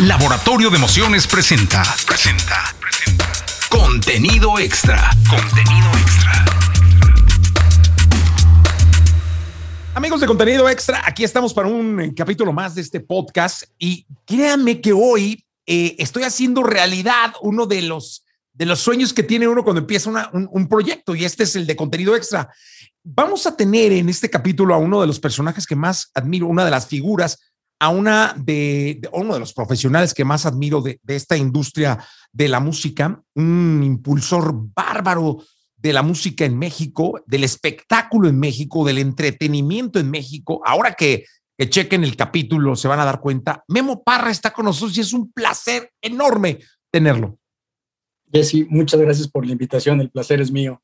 Laboratorio de Emociones presenta. Presenta. Contenido extra. Contenido extra. Amigos de contenido extra, aquí estamos para un eh, capítulo más de este podcast y créanme que hoy eh, estoy haciendo realidad uno de los, de los sueños que tiene uno cuando empieza un, un proyecto y este es el de contenido extra. Vamos a tener en este capítulo a uno de los personajes que más admiro, una de las figuras a una de, uno de los profesionales que más admiro de, esta industria de la música, un impulsor bárbaro de la música en México, del espectáculo en México, del entretenimiento en México. Ahora que, que chequen el capítulo, se van a dar cuenta. Memo Parra está con nosotros y es un placer enorme tenerlo. Jesse, muchas gracias por la invitación. El placer es mío.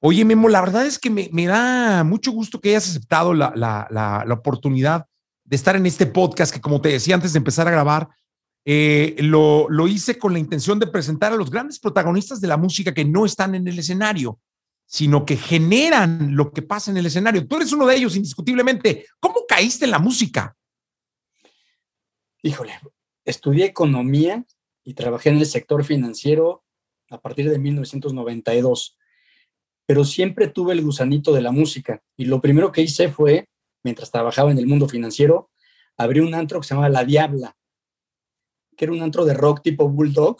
Oye, Memo, la verdad es que me, da mucho gusto que hayas aceptado la, la oportunidad de estar en este podcast que, como te decía antes de empezar a grabar, eh, lo, lo, hice con la intención de presentar a los grandes protagonistas de la música que no están en el escenario, sino que generan lo que pasa en el escenario. Tú eres uno de ellos, indiscutiblemente. ¿Cómo caíste en la música? Híjole, estudié economía y trabajé en el sector financiero a partir de 1992, pero siempre tuve el gusanito de la música y lo primero que hice fue mientras trabajaba en el mundo financiero, abrí un antro que se llamaba La Diabla, que era un antro de rock tipo Bulldog,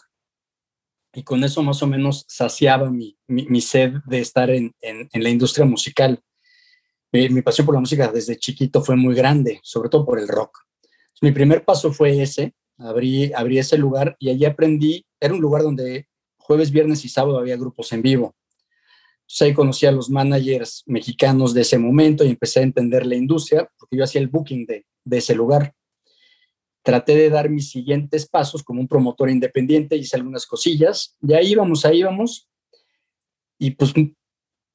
y con eso más o menos saciaba mi, sed de estar en, la industria musical. Mi, mi, pasión por la música desde chiquito fue muy grande, sobre todo por el rock. mi primer paso fue ese, abrí, abrí ese lugar y allí aprendí, era un lugar donde jueves, viernes y sábado había grupos en vivo. Entonces ahí conocí a los managers mexicanos de ese momento y empecé a entender la industria, porque yo hacía el booking de, ese lugar. Traté de dar mis siguientes pasos como un promotor independiente, hice algunas cosillas, y ahí íbamos, ahí íbamos, y pues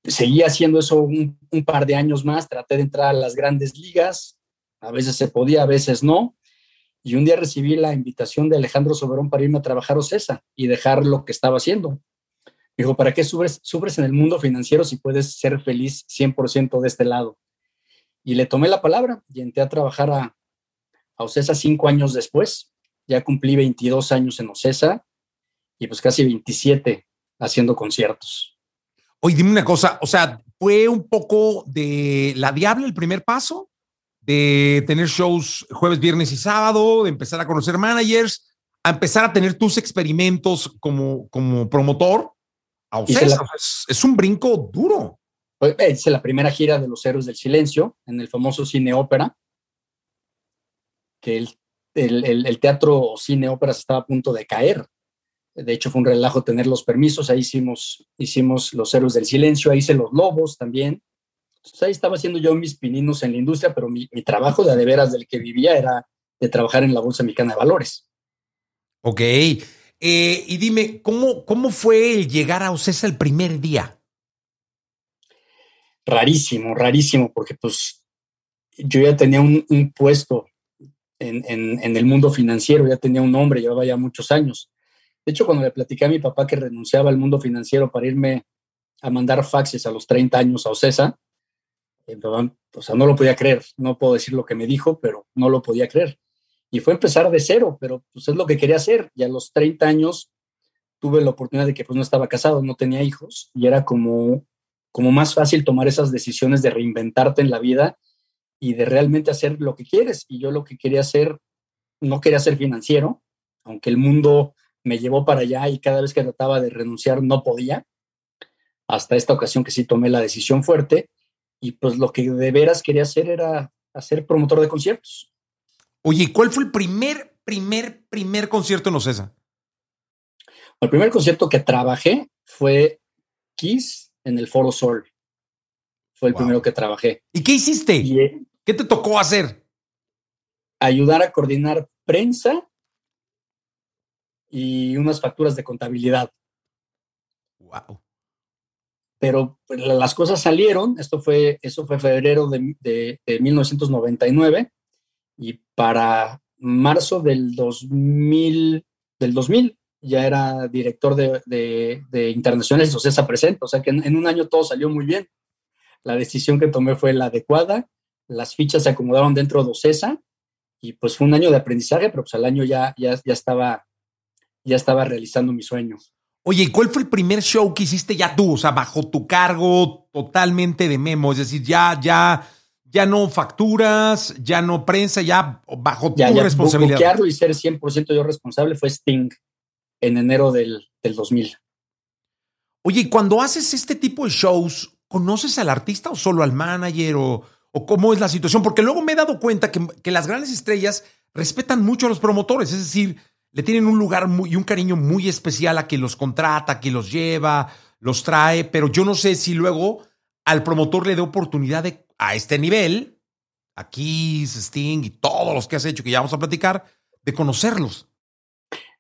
seguí haciendo eso un, un, par de años más, traté de entrar a las grandes ligas, a veces se podía, a veces no, y un día recibí la invitación de Alejandro Soberón para irme a trabajar a Ocesa y dejar lo que estaba haciendo. Dijo, ¿para qué sufres, sufres en el mundo financiero si puedes ser feliz 100% de este lado? Y le tomé la palabra y entré a trabajar a, a Ocesa cinco años después. Ya cumplí 22 años en Ocesa y pues casi 27 haciendo conciertos. Oye, dime una cosa, o sea, ¿fue un poco de la diabla el primer paso? De tener shows jueves, viernes y sábado, de empezar a conocer managers, a empezar a tener tus experimentos como, como promotor es, un brinco duro. Pues, hice la primera gira de los Héroes del Silencio en el famoso cine ópera, que el, el, el, teatro cine ópera se estaba a punto de caer. De hecho, fue un relajo tener los permisos. Ahí hicimos, hicimos los Héroes del Silencio, ahí hice los Lobos también. Entonces, ahí estaba haciendo yo mis pininos en la industria, pero mi, mi trabajo de adeveras del que vivía era de trabajar en la Bolsa Mexicana de Valores. Ok. Eh, y dime, ¿cómo, ¿cómo fue el llegar a Ocesa el primer día? Rarísimo, rarísimo, porque pues yo ya tenía un, puesto en, en, el mundo financiero, ya tenía un nombre, llevaba ya muchos años. De hecho, cuando le platicé a mi papá que renunciaba al mundo financiero para irme a mandar faxes a los 30 años a Ocesa, eh, o sea, no lo podía creer, no puedo decir lo que me dijo, pero no lo podía creer. Y fue empezar de cero, pero pues es lo que quería hacer. Y a los 30 años tuve la oportunidad de que pues no estaba casado, no tenía hijos y era como, como más fácil tomar esas decisiones de reinventarte en la vida y de realmente hacer lo que quieres. Y yo lo que quería hacer, no quería ser financiero, aunque el mundo me llevó para allá y cada vez que trataba de renunciar no podía, hasta esta ocasión que sí tomé la decisión fuerte. Y pues lo que de veras quería hacer era hacer promotor de conciertos. Oye, ¿cuál fue el primer, primer, primer concierto en Ocesa? El primer concierto que trabajé fue Kiss en el Foro Sol. Fue el primero que trabajé. ¿Y qué hiciste? Eh, ¿Qué te tocó hacer? Ayudar a coordinar prensa y unas facturas de contabilidad. Wow. Pero pues, las cosas salieron. Esto fue, eso fue febrero de, de 1999 y para marzo del 2000, del 2000 ya era director de, de, de Internacionales Ocesa Presente, o sea que en, un año todo salió muy bien. La decisión que tomé fue la adecuada, las fichas se acomodaron dentro de Ocesa y pues fue un año de aprendizaje, pero pues al año ya, ya, ya, estaba, ya estaba realizando mi sueño. Oye, ¿y cuál fue el primer show que hiciste ya tú? O sea, bajo tu cargo totalmente de memo, es decir, ya, ya, ya no facturas, ya no prensa, ya bajo ya, tu ya responsabilidad. y ser 100% yo responsable fue Sting en enero del, del 2000. Oye, y cuando haces este tipo de shows, ¿conoces al artista o solo al manager o, o cómo es la situación? Porque luego me he dado cuenta que, que, las grandes estrellas respetan mucho a los promotores, es decir, le tienen un lugar muy, y un cariño muy especial a quien los contrata, a quien los lleva, los trae, pero yo no sé si luego al promotor le dé oportunidad de, a este nivel, aquí Sting y todos los que has hecho, que ya vamos a platicar, de conocerlos.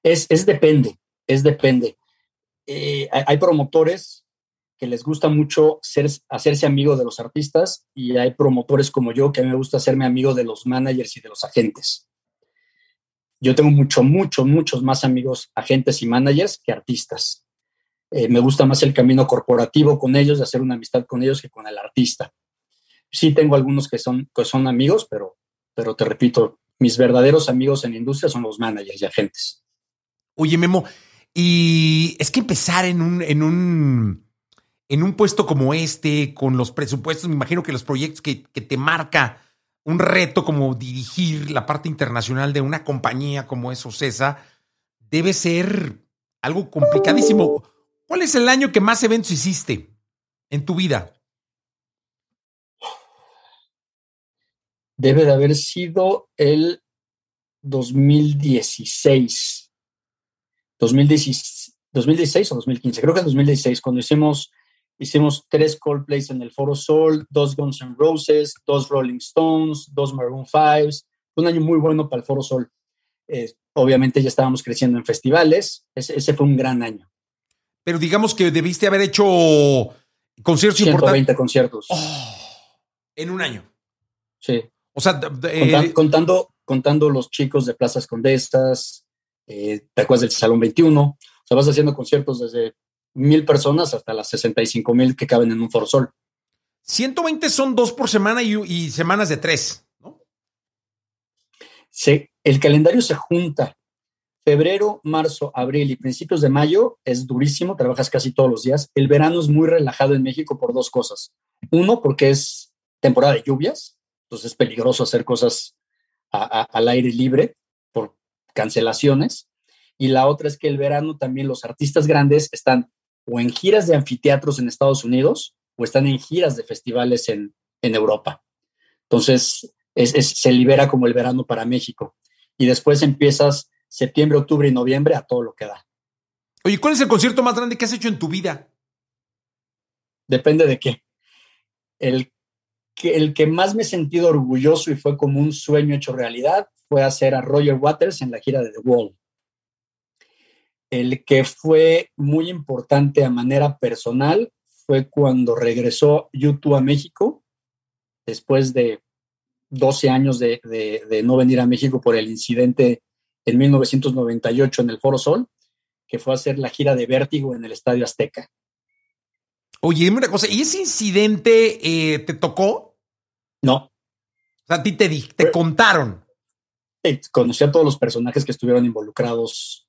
Es, es depende, es depende. Eh, hay promotores que les gusta mucho ser, hacerse amigo de los artistas y hay promotores como yo que a mí me gusta hacerme amigo de los managers y de los agentes. Yo tengo mucho, mucho, muchos más amigos agentes y managers que artistas. Eh, me gusta más el camino corporativo con ellos, de hacer una amistad con ellos que con el artista. Sí tengo algunos que son, que son amigos, pero, pero te repito, mis verdaderos amigos en la industria son los managers y agentes. Oye, Memo, y es que empezar en un, en un, en un puesto como este, con los presupuestos, me imagino que los proyectos que, que te marca un reto como dirigir la parte internacional de una compañía como es Ocesa, debe ser algo complicadísimo. ¿Cuál es el año que más eventos hiciste en tu vida? Debe de haber sido el 2016. 2016, 2016 o 2015, creo que en 2016, cuando hicimos, hicimos tres Coldplays en el Foro Sol, dos Guns N' Roses, dos Rolling Stones, dos Maroon 5, un año muy bueno para el Foro Sol. Eh, obviamente ya estábamos creciendo en festivales, ese, ese, fue un gran año. Pero digamos que debiste haber hecho conciertos 120 importantes. conciertos. Oh, en un año. Sí. O sea, eh, contando, contando los chicos de Plazas Condestas, eh, te acuerdas del Salón 21, o sea, vas haciendo conciertos desde mil personas hasta las 65 mil que caben en un Foro Sol. 120 son dos por semana y, y semanas de tres, ¿no? Sí, el calendario se junta. Febrero, marzo, abril y principios de mayo es durísimo, trabajas casi todos los días. El verano es muy relajado en México por dos cosas. Uno, porque es temporada de lluvias, entonces es peligroso hacer cosas a, a, al aire libre por cancelaciones. Y la otra es que el verano también los artistas grandes están o en giras de anfiteatros en Estados Unidos o están en giras de festivales en, en Europa. Entonces, es, es, se libera como el verano para México. Y después empiezas septiembre, octubre y noviembre a todo lo que da. Oye, ¿cuál es el concierto más grande que has hecho en tu vida? Depende de qué. El que, el que más me he sentido orgulloso y fue como un sueño hecho realidad fue hacer a Roger Waters en la gira de The Wall. El que fue muy importante a manera personal fue cuando regresó YouTube a México, después de 12 años de, de, no venir a México por el incidente en 1998 en el Foro Sol, que fue a hacer la gira de Vértigo en el Estadio Azteca. Oye, dime una cosa, ¿y ese incidente eh, te tocó? No. O sea, a ti te, te contaron conocí a todos los personajes que estuvieron involucrados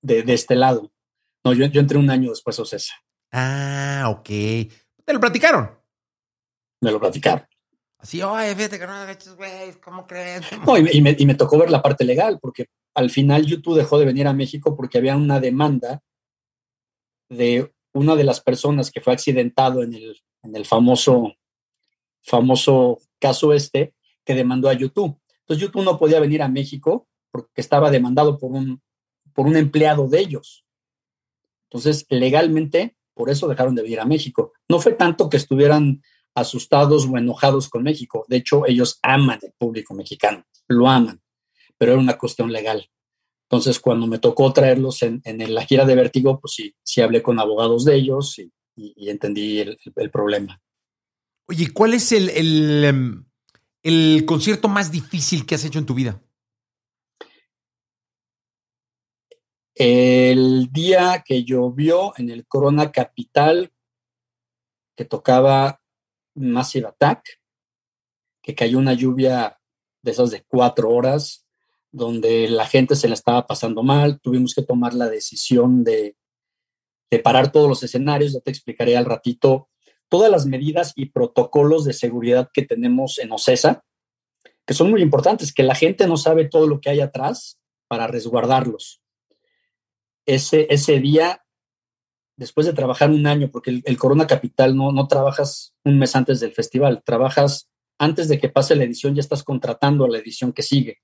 de, de este lado. No, yo, yo, entré un año después a Ocesa. Ah, ok. ¿Te lo platicaron? Me lo platicaron. Así, oye, fíjate que no güey, ¿cómo crees? No, y me, y, me, y me tocó ver la parte legal, porque al final YouTube dejó de venir a México porque había una demanda de una de las personas que fue accidentado en el, en el famoso, famoso caso este, que demandó a YouTube. Entonces YouTube no podía venir a México porque estaba demandado por un, por un empleado de ellos. Entonces, legalmente, por eso dejaron de venir a México. No fue tanto que estuvieran asustados o enojados con México. De hecho, ellos aman el público mexicano, lo aman, pero era una cuestión legal. Entonces, cuando me tocó traerlos en, en la gira de Vértigo, pues sí, sí hablé con abogados de ellos y, y, y entendí el, problema. Oye, ¿cuál es el, el, el concierto más difícil que has hecho en tu vida? El día que llovió en el Corona Capital, que tocaba Massive Attack, que cayó una lluvia de esas de cuatro horas, donde la gente se la estaba pasando mal, tuvimos que tomar la decisión de, de parar todos los escenarios, ya te explicaré al ratito todas las medidas y protocolos de seguridad que tenemos en OCESA, que son muy importantes, que la gente no sabe todo lo que hay atrás para resguardarlos. Ese, ese día, después de trabajar un año, porque el, Corona Capital no, no trabajas un mes antes del festival, trabajas antes de que pase la edición, ya estás contratando a la edición que sigue.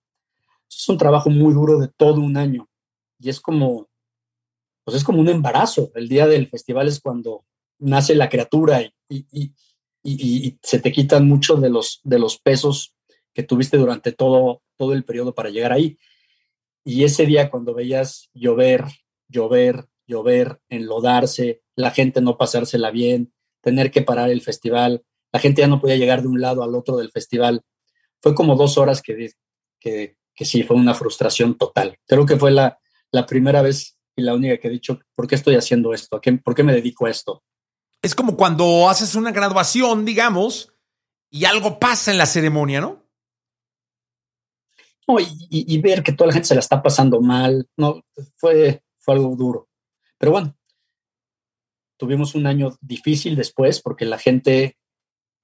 Es un trabajo muy duro de todo un año y es como, pues es como un embarazo. El día del festival es cuando nace la criatura y, y, y, se te quitan muchos de los, de los pesos que tuviste durante todo, todo el periodo para llegar ahí. Y ese día cuando veías llover, llover, llover, enlodarse, la gente no pasársela bien, tener que parar el festival, la gente ya no podía llegar de un lado al otro del festival. Fue como dos horas que, que, que sí, fue una frustración total. Creo que fue la, la primera vez y la única que he dicho, ¿por qué estoy haciendo esto? ¿Por qué me dedico a esto? Es como cuando haces una graduación, digamos, y algo pasa en la ceremonia, ¿no? y, ver que toda la gente se la está pasando mal, no, fue, fue algo duro. Pero bueno, tuvimos un año difícil después porque la gente,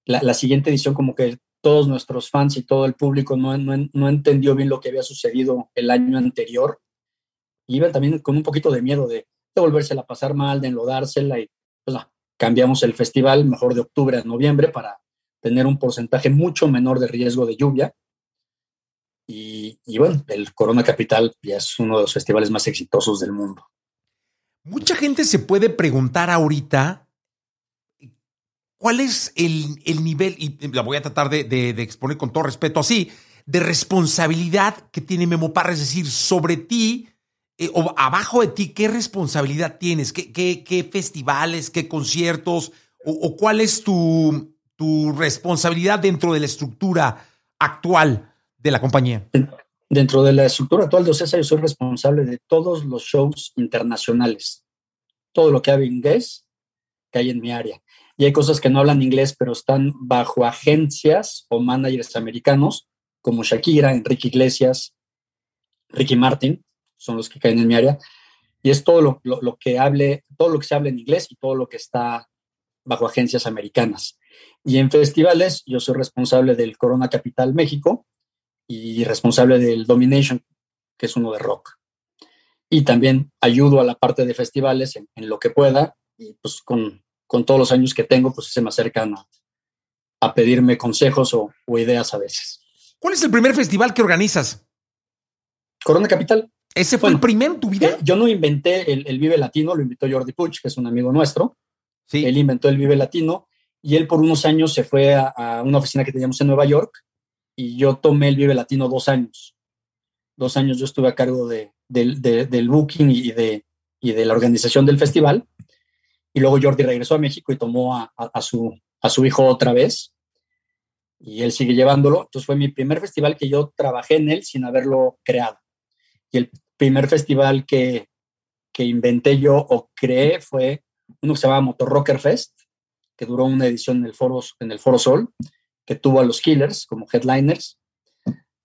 la, siguiente edición como que todos nuestros fans y todo el público no, no, entendió bien lo que había sucedido el año anterior. iban también con un poquito de miedo de, de volvérsela a pasar mal, de enlodársela y pues, cambiamos el festival mejor de octubre a noviembre para tener un porcentaje mucho menor de riesgo de lluvia y, bueno, el Corona Capital ya es uno de los festivales más exitosos del mundo. Mucha gente se puede preguntar ahorita cuál es el, nivel, y la voy a tratar de, exponer con todo respeto así, de responsabilidad que tiene Memo Parra, es decir, sobre ti eh, o abajo de ti, ¿qué responsabilidad tienes? ¿Qué, qué, festivales, qué conciertos o, cuál es tu, tu responsabilidad dentro de la estructura actual? de la compañía? Dentro de la estructura actual de OCESA, yo soy responsable de todos los shows internacionales. Todo lo que habla inglés que hay en mi área. Y hay cosas que no hablan inglés, pero están bajo agencias o managers americanos, como Shakira, Enrique Iglesias, Ricky Martin, son los que caen en mi área. Y es todo lo, lo que hable, todo lo que se habla en inglés y todo lo que está bajo agencias americanas. Y en festivales, yo soy responsable del Corona Capital México, y responsable del Domination, que es uno de rock. Y también ayudo a la parte de festivales en, lo que pueda y pues con, con, todos los años que tengo, pues se me acercan a, a pedirme consejos o, o, ideas a veces. ¿Cuál es el primer festival que organizas? Corona Capital. ¿Ese fue el primero en tu vida? Eh, yo no inventé el, el, Vive Latino, lo invitó Jordi Puch, que es un amigo nuestro. Sí. Él inventó el Vive Latino y él por unos años se fue a, a una oficina que teníamos en Nueva York y yo tomé el Vive Latino dos años. Dos años yo estuve a cargo de, del booking y de, y de la organización del festival. Y luego Jordi regresó a México y tomó a, su, a su hijo otra vez. Y él sigue llevándolo. Entonces fue mi primer festival que yo trabajé en él sin haberlo creado. Y el primer festival que, que inventé yo o creé fue uno que se llama Motor Rocker Fest, que duró una edición en el Foro, en el Foro Sol que tuvo a los Killers como headliners.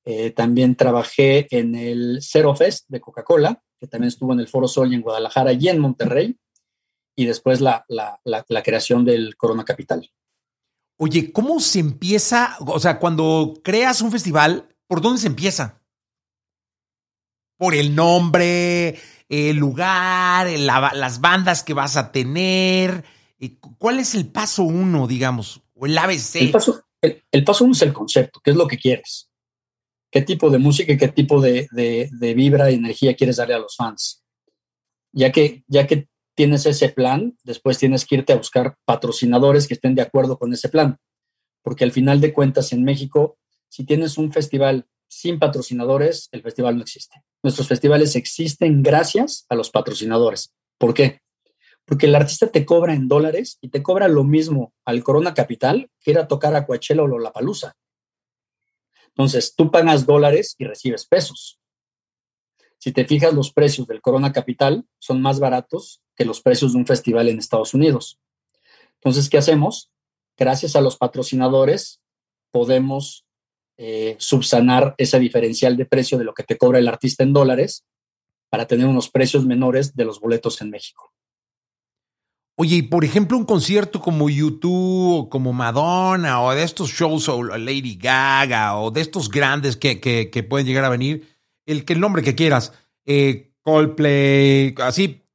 Eh, también trabajé en el Zero Fest de Coca-Cola, que también estuvo en el Foro Sol y en Guadalajara y en Monterrey. Y después la, la, la, creación del Corona Capital. Oye, ¿cómo se empieza? O sea, cuando creas un festival, ¿por dónde se empieza? ¿Por el nombre, el lugar, las bandas que vas a tener? ¿Cuál es el paso uno, digamos? O el ABC. El paso, el, paso uno es el concepto, qué es lo que quieres, qué tipo de música y qué tipo de, de, vibra y energía quieres darle a los fans. Ya que, ya que tienes ese plan, después tienes que irte a buscar patrocinadores que estén de acuerdo con ese plan. Porque al final de cuentas en México, si tienes un festival sin patrocinadores, el festival no existe. Nuestros festivales existen gracias a los patrocinadores. ¿Por qué? porque el artista te cobra en dólares y te cobra lo mismo al Corona Capital que era tocar a Coachella o Lollapalooza. Entonces, tú pagas dólares y recibes pesos. Si te fijas, los precios del Corona Capital son más baratos que los precios de un festival en Estados Unidos. Entonces, ¿qué hacemos? Gracias a los patrocinadores podemos eh, subsanar ese diferencial de precio de lo que te cobra el artista en dólares para tener unos precios menores de los boletos en México. Oye, y por ejemplo, un concierto como YouTube, o como Madonna, o de estos shows, o Lady Gaga, o de estos grandes que, que, pueden llegar a venir, el, el nombre que quieras, eh, Coldplay, así,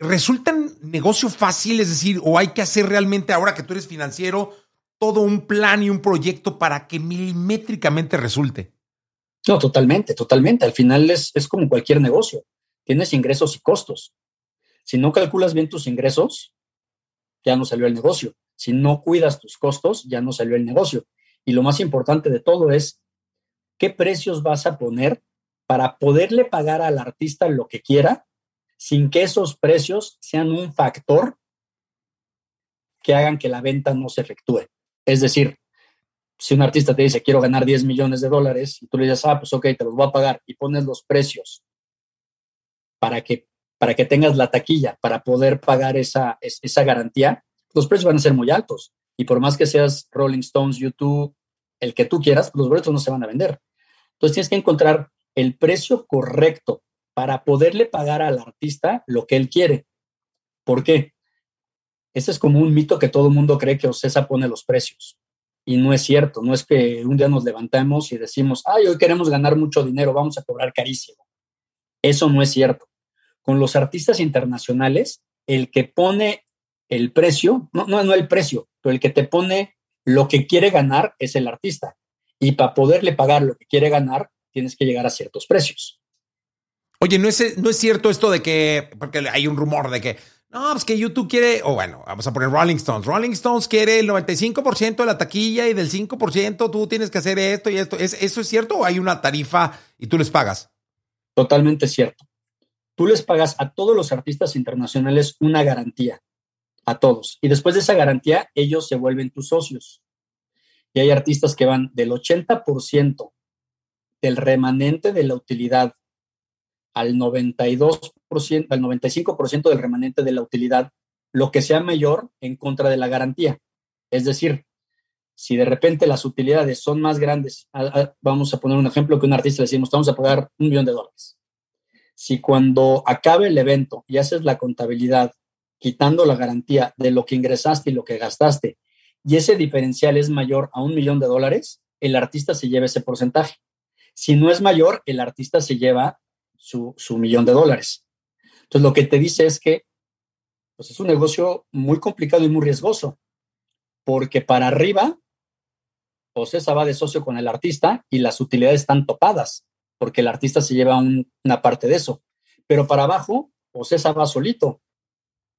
¿resultan negocio fácil? Es decir, o hay que hacer realmente, ahora que tú eres financiero, todo un plan y un proyecto para que milimétricamente resulte. No, totalmente, totalmente. Al final es, es como cualquier negocio. Tienes ingresos y costos. Si no calculas bien tus ingresos, ya no salió el negocio. Si no cuidas tus costos, ya no salió el negocio. Y lo más importante de todo es qué precios vas a poner para poderle pagar al artista lo que quiera sin que esos precios sean un factor que hagan que la venta no se efectúe. Es decir, si un artista te dice quiero ganar 10 millones de dólares y tú le dices, ah, pues ok, te los voy a pagar y pones los precios para que para que tengas la taquilla para poder pagar esa, esa garantía, los precios van a ser muy altos. Y por más que seas Rolling Stones, YouTube, el que tú quieras, los boletos no se van a vender. Entonces tienes que encontrar el precio correcto para poderle pagar al artista lo que él quiere. ¿Por qué? Ese es como un mito que todo el mundo cree que Ocesa pone los precios. Y no es cierto, no es que un día nos levantemos y decimos, ay, hoy queremos ganar mucho dinero, vamos a cobrar carísimo. Eso no es cierto con los artistas internacionales, el que pone el precio, no, no, no el precio, pero el que te pone lo que quiere ganar es el artista. Y para poderle pagar lo que quiere ganar, tienes que llegar a ciertos precios. Oye, ¿no es, no es cierto esto de que, porque hay un rumor de que, no, pues que YouTube quiere, o bueno, vamos a poner Rolling Stones. Rolling Stones quiere el 95% de la taquilla y del 5% tú tienes que hacer esto y esto. ¿Es, ¿Eso es cierto o hay una tarifa y tú les pagas? Totalmente cierto tú les pagas a todos los artistas internacionales una garantía, a todos. Y después de esa garantía, ellos se vuelven tus socios. Y hay artistas que van del 80% del remanente de la utilidad al 92%, al 95% del remanente de la utilidad, lo que sea mayor en contra de la garantía. Es decir, si de repente las utilidades son más grandes, vamos a poner un ejemplo que un artista le decimos, vamos a pagar un millón de dólares si cuando acabe el evento y haces la contabilidad quitando la garantía de lo que ingresaste y lo que gastaste, y ese diferencial es mayor a un millón de dólares, el artista se lleva ese porcentaje. Si no es mayor, el artista se lleva su, millón de dólares. Entonces, lo que te dice es que pues, es un negocio muy complicado y muy riesgoso, porque para arriba, Ocesa va de socio con el artista y las utilidades están topadas porque el artista se lleva una parte de eso. Pero para abajo, pues esa va solito,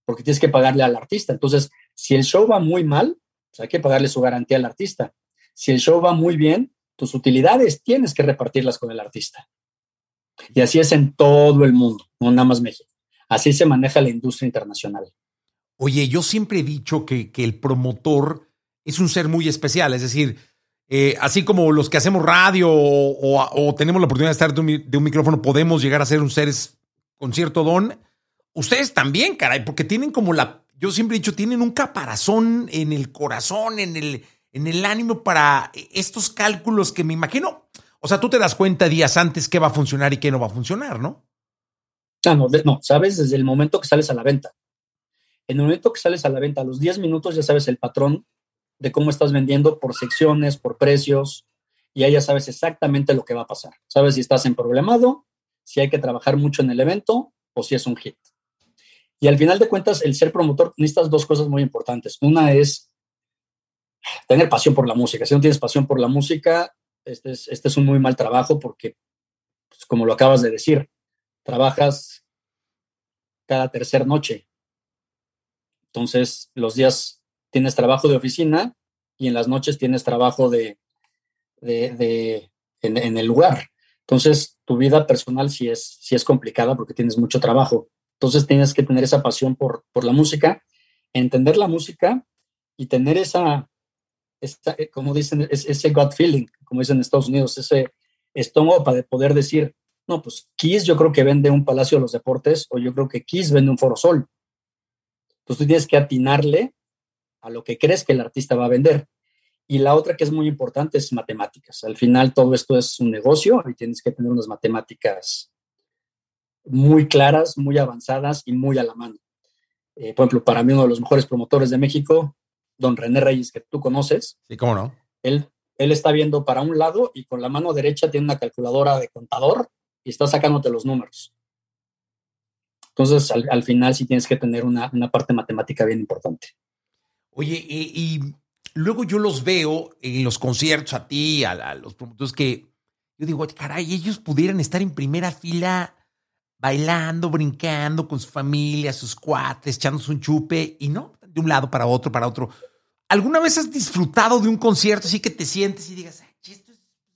porque tienes que pagarle al artista. Entonces, si el show va muy mal, pues hay que pagarle su garantía al artista. Si el show va muy bien, tus utilidades tienes que repartirlas con el artista. Y así es en todo el mundo, no nada más México. Así se maneja la industria internacional. Oye, yo siempre he dicho que, que el promotor es un ser muy especial, es decir, eh, así como los que hacemos radio o, tenemos la oportunidad de estar de un, micrófono, podemos llegar a ser un seres con cierto don. Ustedes también, caray, porque tienen como la, yo siempre he dicho, tienen un caparazón en el corazón, en el, en el ánimo para estos cálculos que me imagino. O sea, tú te das cuenta días antes qué va a funcionar y qué no va a funcionar, ¿no? No, no, sabes desde el momento que sales a la venta. En el momento que sales a la venta, a los 10 minutos ya sabes el patrón de cómo estás vendiendo por secciones, por precios, y ahí ya sabes exactamente lo que va a pasar. Sabes si estás en problemado, si hay que trabajar mucho en el evento o si es un hit. Y al final de cuentas, el ser promotor necesitas dos cosas muy importantes. Una es tener pasión por la música. Si no tienes pasión por la música, este es, este es un muy mal trabajo porque, pues, como lo acabas de decir, trabajas cada tercera noche. Entonces, los días tienes trabajo de oficina y en las noches tienes trabajo de, de, en, el lugar. Entonces, tu vida personal sí es, sí es complicada porque tienes mucho trabajo. Entonces, tienes que tener esa pasión por, por la música, entender la música y tener esa, esa eh, como dicen, ese gut feeling, como dicen en Estados Unidos, ese estómago para poder decir, no, pues Kiss yo creo que vende un Palacio de los Deportes o yo creo que Kiss vende un Foro Sol. Entonces tú tienes que atinarle a lo que crees que el artista va a vender. Y la otra que es muy importante es matemáticas. Al final todo esto es un negocio y tienes que tener unas matemáticas muy claras, muy avanzadas y muy a la mano. Eh, por ejemplo, para mí uno de los mejores promotores de México, don René Reyes, que tú conoces. Sí, cómo no. Él, él está viendo para un lado y con la mano derecha tiene una calculadora de contador y está sacándote los números. Entonces, al, final sí tienes que tener una, parte matemática bien importante. Oye, y, luego yo los veo en los conciertos a ti, a, los promotores que yo digo, caray, ellos pudieran estar en primera fila bailando, brincando con su familia, sus cuates, echándose un chupe y no, de un lado para otro, para otro. ¿Alguna vez has disfrutado de un concierto así que te sientes y digas, esto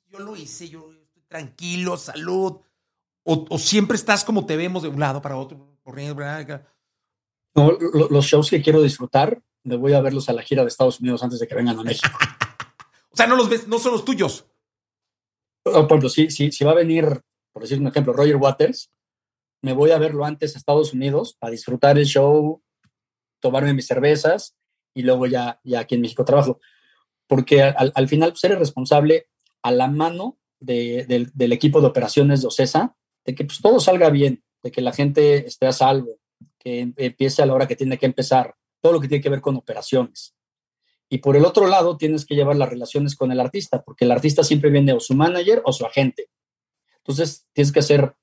yo lo hice, yo estoy tranquilo, salud? O, siempre estás como te vemos de un lado para otro, corriendo? No, los shows que quiero disfrutar, me voy a verlos a la gira de Estados Unidos antes de que vengan a México. o sea, no los ves, no son los tuyos. Por ejemplo, si, si, si va a venir, por decir un ejemplo, Roger Waters, me voy a verlo antes a Estados Unidos para disfrutar el show, tomarme mis cervezas y luego ya, ya aquí en México trabajo. Porque al, final pues, eres responsable a la mano del equipo de operaciones de OCESA de que pues, todo salga bien, de que la gente esté a salvo, que empiece a la hora que tiene que empezar, todo lo que tiene que ver con operaciones. Y por el otro lado, tienes que llevar las relaciones con el artista, porque el artista siempre viene o su manager o su agente. Entonces, tienes que ser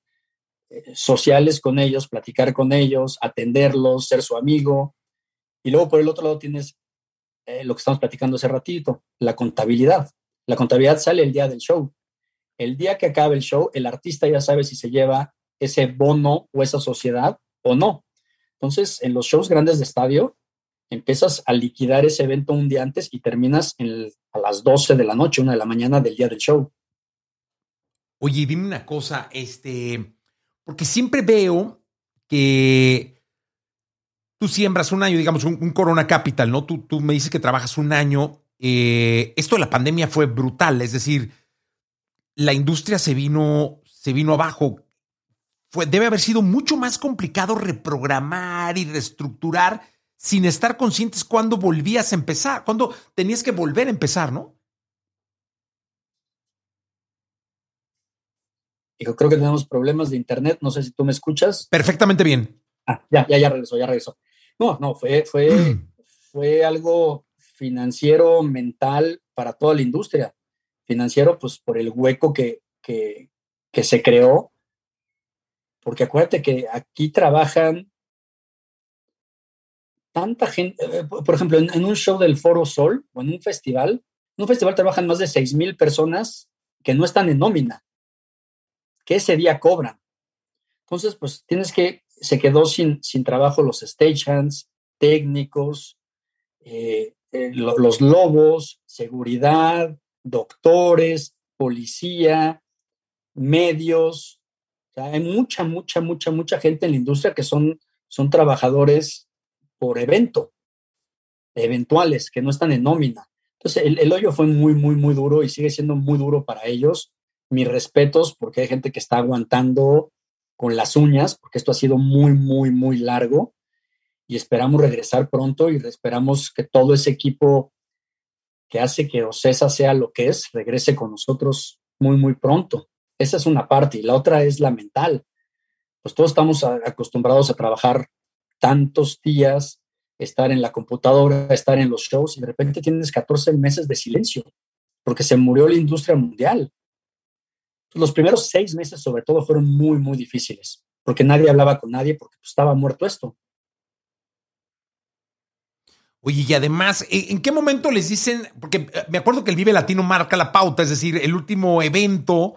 eh, sociales con ellos, platicar con ellos, atenderlos, ser su amigo. Y luego por el otro lado tienes eh, lo que estamos platicando hace ratito, la contabilidad. La contabilidad sale el día del show el día que acabe el show, el artista ya sabe si se lleva ese bono o esa sociedad o no. Entonces, en los shows grandes de estadio, empiezas a liquidar ese evento un día antes y terminas a las 12 de la noche, una de la mañana del día del show. Oye, dime una cosa, este, porque siempre veo que tú siembras un año, digamos, un, Corona Capital, ¿no? Tú, tú, me dices que trabajas un año. Eh, esto de la pandemia fue brutal, es decir, la industria se vino, se vino abajo. Fue, debe haber sido mucho más complicado reprogramar y reestructurar sin estar conscientes cuando volvías a empezar, cuando tenías que volver a empezar, ¿no? Yo creo que tenemos problemas de internet. No sé si tú me escuchas. Perfectamente bien. Ah, ya, ya, ya regresó, ya regresó. No, no, fue, fue, fue algo financiero, mental para toda la industria financiero, pues por el hueco que, que, se creó. Porque acuérdate que aquí trabajan tanta gente, eh, por ejemplo, en, un show del Foro Sol o en un festival, en un festival trabajan más de 6 mil personas que no están en nómina, que ese día cobran. Entonces, pues tienes que, se quedó sin, sin trabajo los stagehands, técnicos, eh, eh, los lobos, seguridad, doctores, policía, medios. hay mucha, mucha, mucha, mucha gente en la industria que son, son trabajadores por evento, eventuales, que no están en nómina. Entonces, el, el, hoyo fue muy, muy, muy duro y sigue siendo muy duro para ellos. Mis respetos, porque hay gente que está aguantando con las uñas, porque esto ha sido muy, muy, muy largo y esperamos regresar pronto y esperamos que todo ese equipo que hace que Ocesa sea lo que es, regrese con nosotros muy, muy pronto. Esa es una parte. Y la otra es la mental. Pues todos estamos acostumbrados a trabajar tantos días, estar en la computadora, estar en los shows, y de repente tienes 14 meses de silencio, porque se murió la industria mundial. Los primeros seis meses, sobre todo, fueron muy, muy difíciles, porque nadie hablaba con nadie, porque pues, estaba muerto esto. Oye, y además, ¿en qué momento les dicen? Porque eh, me acuerdo que el Vive Latino marca la pauta, es decir, el último evento,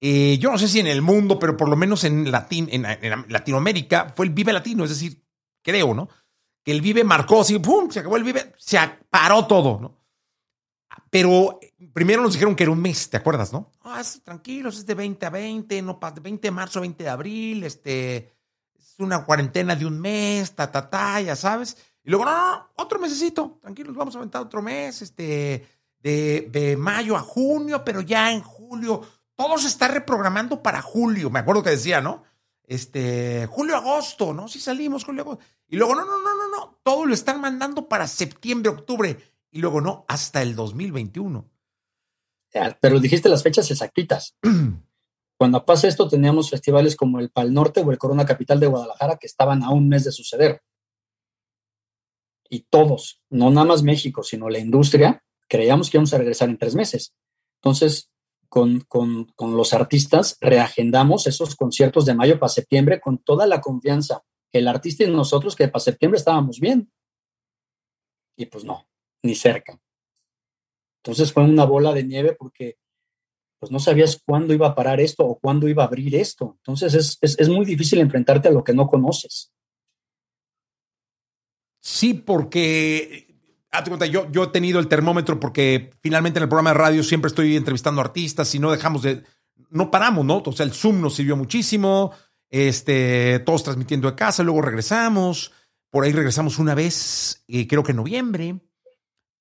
eh, yo no sé si en el mundo, pero por lo menos en, Latin, en, Latinoamérica, fue el Vive Latino, es decir, creo, ¿no? Que el Vive marcó así, ¡pum! Se acabó el Vive, se paró todo, ¿no? Pero primero nos dijeron que era un mes, ¿te acuerdas, no? Ah, tranquilos, es de 20 a 20, no, de 20 de marzo a 20 de abril, este, es una cuarentena de un mes, ta, ta, ta, ya sabes. Y luego, no, no, otro mesecito, tranquilos, vamos a aventar otro mes, este, de, mayo a junio, pero ya en julio, todo se está reprogramando para julio, me acuerdo que decía, ¿no? Este, julio, agosto, ¿no? Si salimos, julio, agosto. Y luego, no, no, no, no, no, todo lo están mandando para septiembre, octubre. Y luego no, hasta el 2021. Pero dijiste las fechas exactitas. Cuando pasa esto, teníamos festivales como el Pal Norte o el Corona Capital de Guadalajara que estaban a un mes de suceder. Y todos, no nada más México, sino la industria, creíamos que íbamos a regresar en tres meses. Entonces, con, con, con los artistas, reagendamos esos conciertos de mayo para septiembre con toda la confianza. El artista y nosotros que para septiembre estábamos bien. Y pues no, ni cerca. Entonces fue una bola de nieve porque pues no sabías cuándo iba a parar esto o cuándo iba a abrir esto. Entonces es, muy difícil enfrentarte a lo que no conoces. Sí, porque cuenta, yo, yo he tenido el termómetro porque finalmente en el programa de radio siempre estoy entrevistando artistas y no dejamos de, no paramos, ¿no? O sea, el Zoom nos sirvió muchísimo, este, todos transmitiendo de casa, luego regresamos, por ahí regresamos una vez, eh, creo que en noviembre,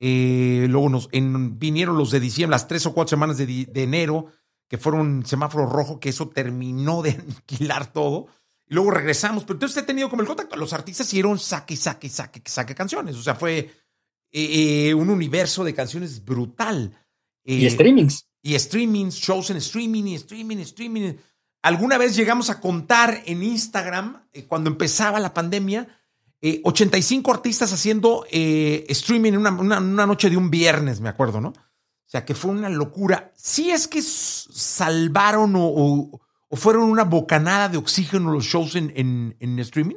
eh, luego nos vinieron los de diciembre, las tres o cuatro semanas de, enero, que fueron semáforo rojo, que eso terminó de aniquilar todo. Y luego regresamos, pero entonces he tenido como el contacto. Los artistas hicieron saque, saque, saque, saque canciones. O sea, fue eh, eh, un universo de canciones brutal. y streamings. Y streamings, shows en streaming, y streaming, streaming. Alguna vez llegamos a contar en Instagram, cuando empezaba la pandemia, 85 eh, artistas haciendo eh, streaming en una, noche de un viernes, me acuerdo, ¿no? O sea, que fue una locura. Sí es que salvaron o, fueron una bocanada de oxígeno los shows en, en, streaming.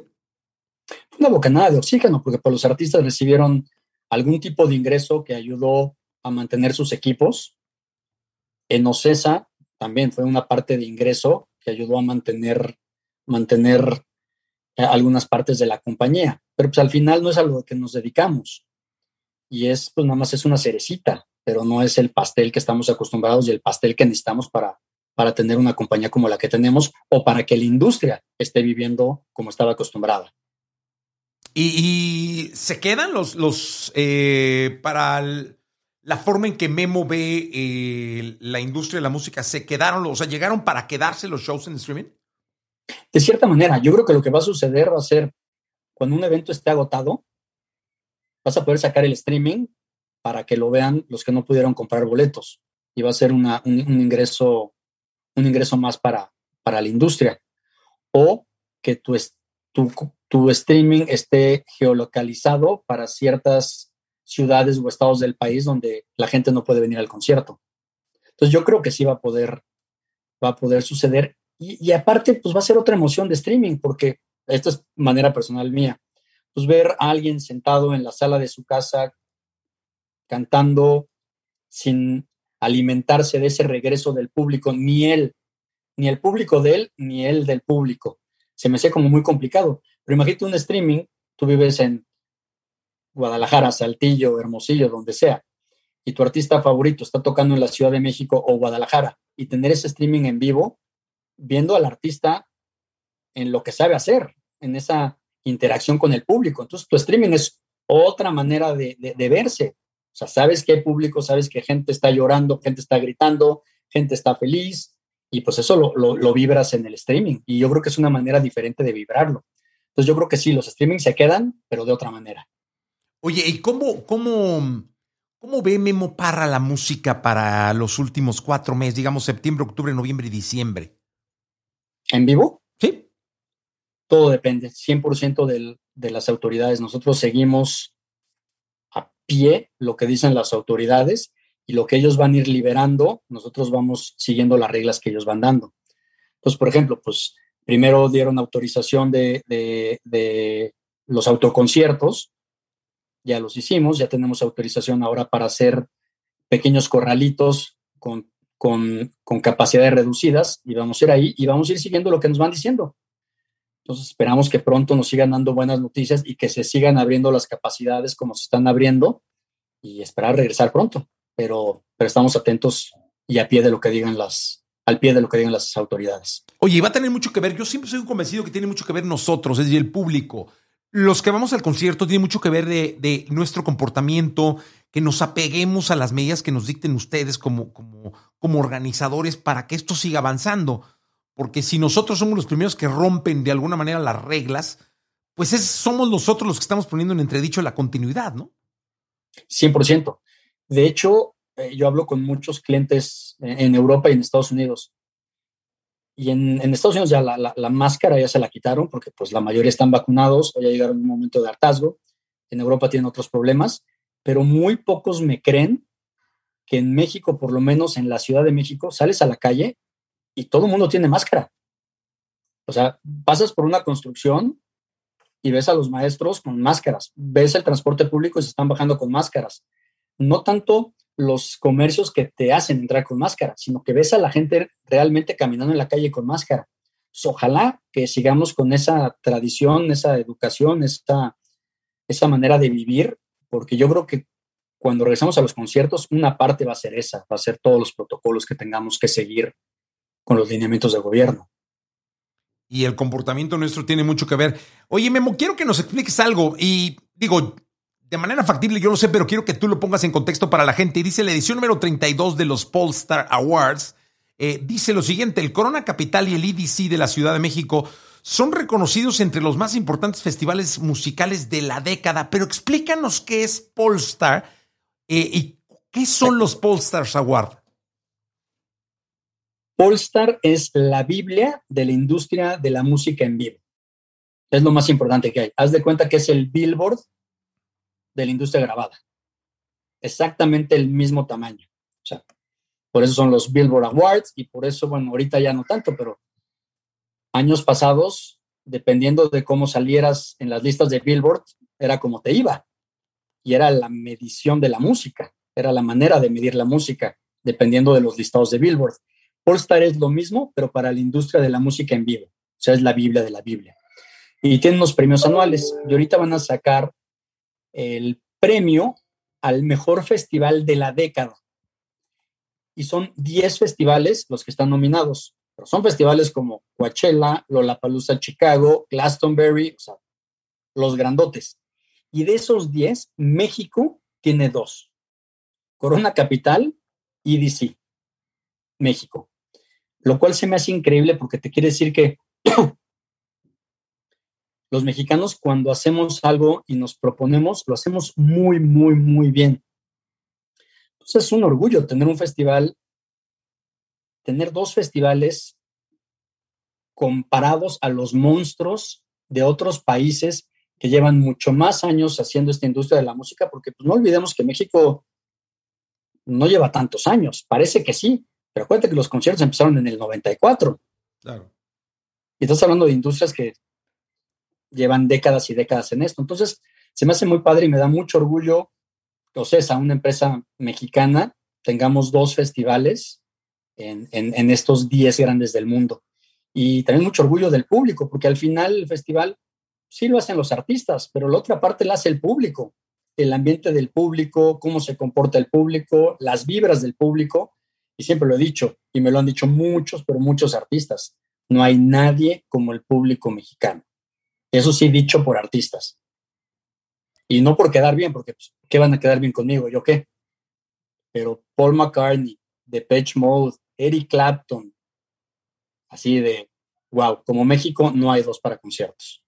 Una bocanada de oxígeno, porque pues, los artistas recibieron algún tipo de ingreso que ayudó a mantener sus equipos. En Ocesa también fue una parte de ingreso que ayudó a mantener, mantener algunas partes de la compañía, pero pues al final no es a lo que nos dedicamos y es pues nada más es una cerecita, pero no es el pastel que estamos acostumbrados y el pastel que necesitamos para, para tener una compañía como la que tenemos o para que la industria esté viviendo como estaba acostumbrada. Y, se quedan los, los eh, para la forma en que Memo ve eh, la industria de la música, se quedaron, o sea, llegaron para quedarse los shows en streaming. De cierta manera, yo creo que lo que va a suceder va a ser cuando un evento esté agotado, vas a poder sacar el streaming para que lo vean los que no pudieron comprar boletos y va a ser un, ingreso un ingreso más para, para la industria o que tu, tu, streaming esté geolocalizado para ciertas ciudades o estados del país donde la gente no puede venir al concierto. Entonces yo creo que sí va a poder va a poder suceder y, aparte, pues va a ser otra emoción de streaming, porque esto es manera personal mía. Pues ver a alguien sentado en la sala de su casa cantando sin alimentarse de ese regreso del público, ni él, ni el público de él, ni él del público. Se me hacía como muy complicado. Pero imagínate un streaming, tú vives en Guadalajara, Saltillo, Hermosillo, donde sea, y tu artista favorito está tocando en la Ciudad de México o Guadalajara, y tener ese streaming en vivo, viendo al artista en lo que sabe hacer, en esa interacción con el público. Entonces, tu streaming es otra manera de, verse. O sea, sabes que hay público, sabes que gente está llorando, gente está gritando, gente está feliz, y pues eso lo, lo, vibras en el streaming. Y yo creo que es una manera diferente de vibrarlo. Entonces, yo creo que sí, los streamings se quedan, pero de otra manera. Oye, ¿y cómo, cómo, cómo ve Memo Parra la música para los últimos cuatro meses, digamos septiembre, octubre, noviembre y diciembre? ¿En vivo? Sí. Todo depende, 100% del, de las autoridades. Nosotros seguimos a pie lo que dicen las autoridades y lo que ellos van a ir liberando, nosotros vamos siguiendo las reglas que ellos van dando. Entonces, por ejemplo, pues primero dieron autorización de, de, de los autoconciertos, ya los hicimos, ya tenemos autorización ahora para hacer pequeños corralitos con con, capacidades reducidas y vamos a ir ahí y vamos a ir siguiendo lo que nos van diciendo. Entonces esperamos que pronto nos sigan dando buenas noticias y que se sigan abriendo las capacidades como se están abriendo y esperar regresar pronto. Pero, pero estamos atentos y a pie de lo que digan las, al pie de lo que digan las autoridades. Oye, va a tener mucho que ver. Yo siempre soy convencido que tiene mucho que ver nosotros, es decir, el público. Los que vamos al concierto tiene mucho que ver de, de nuestro comportamiento, que nos apeguemos a las medidas que nos dicten ustedes como, como, como organizadores para que esto siga avanzando. Porque si nosotros somos los primeros que rompen de alguna manera las reglas, pues es, somos nosotros los que estamos poniendo en entredicho la continuidad, ¿no? 100%. De hecho, eh, yo hablo con muchos clientes en Europa y en Estados Unidos. Y en, Estados Unidos ya la, máscara ya se la quitaron porque pues la mayoría están vacunados o ya llegaron a un momento de hartazgo. En Europa tienen otros problemas, pero muy pocos me creen que en México, por lo menos en la Ciudad de México, sales a la calle y todo el mundo tiene máscara. O sea, pasas por una construcción y ves a los maestros con máscaras, ves el transporte público y se están bajando con máscaras. No tanto los comercios que te hacen entrar con máscara, sino que ves a la gente realmente caminando en la calle con máscara. ojalá que sigamos con esa tradición, esa educación, esa, esa manera de vivir, porque yo creo que cuando regresamos a los conciertos, una parte va a ser esa, va a ser todos los protocolos que tengamos que seguir con los lineamientos del gobierno y el comportamiento nuestro tiene mucho que ver. Oye, Memo, quiero que nos expliques algo y digo, de manera factible, yo lo sé, pero quiero que tú lo pongas en contexto para la gente. Y dice la edición número 32 de los Polestar Awards, eh, dice lo siguiente, el Corona Capital y el EDC de la Ciudad de México son reconocidos entre los más importantes festivales musicales de la década, pero explícanos qué es Polestar eh, y qué son los Polestars Awards. Polestar es la Biblia de la industria de la música en vivo. Es lo más importante que hay. Haz de cuenta que es el billboard de la industria grabada. Exactamente el mismo tamaño. O sea, por eso son los Billboard Awards y por eso, bueno, ahorita ya no tanto, pero años pasados, dependiendo de cómo salieras en las listas de Billboard, era como te iba. Y era la medición de la música, era la manera de medir la música, dependiendo de los listados de Billboard. Polestar es lo mismo, pero para la industria de la música en vivo. O sea, es la Biblia de la Biblia. Y tienen unos premios anuales. Y ahorita van a sacar el premio al mejor festival de la década. Y son 10 festivales los que están nominados. Son festivales como Coachella, Lollapalooza Chicago, Glastonbury, o sea, los grandotes. Y de esos 10, México tiene dos. Corona Capital y DC. México. Lo cual se me hace increíble porque te quiere decir que los mexicanos cuando hacemos algo y nos proponemos, lo hacemos muy, muy, muy bien. Entonces es un orgullo tener un festival, tener dos festivales comparados a los monstruos de otros países que llevan mucho más años haciendo esta industria de la música, porque pues, no olvidemos que México no lleva tantos años, parece que sí, pero acuérdate que los conciertos empezaron en el 94. Claro. Y estás hablando de industrias que llevan décadas y décadas en esto. Entonces, se me hace muy padre y me da mucho orgullo que a una empresa mexicana, tengamos dos festivales en, en estos 10 grandes del mundo. Y también mucho orgullo del público, porque al final el festival sí lo hacen los artistas, pero la otra parte la hace el público, el ambiente del público, cómo se comporta el público, las vibras del público. Y siempre lo he dicho, y me lo han dicho muchos, pero muchos artistas, no hay nadie como el público mexicano. Eso sí, dicho por artistas. Y no por quedar bien, porque pues, ¿qué van a quedar bien conmigo? ¿Yo qué? Pero Paul McCartney, Depeche Mode, Eric Clapton, así de, wow, como México no hay dos para conciertos.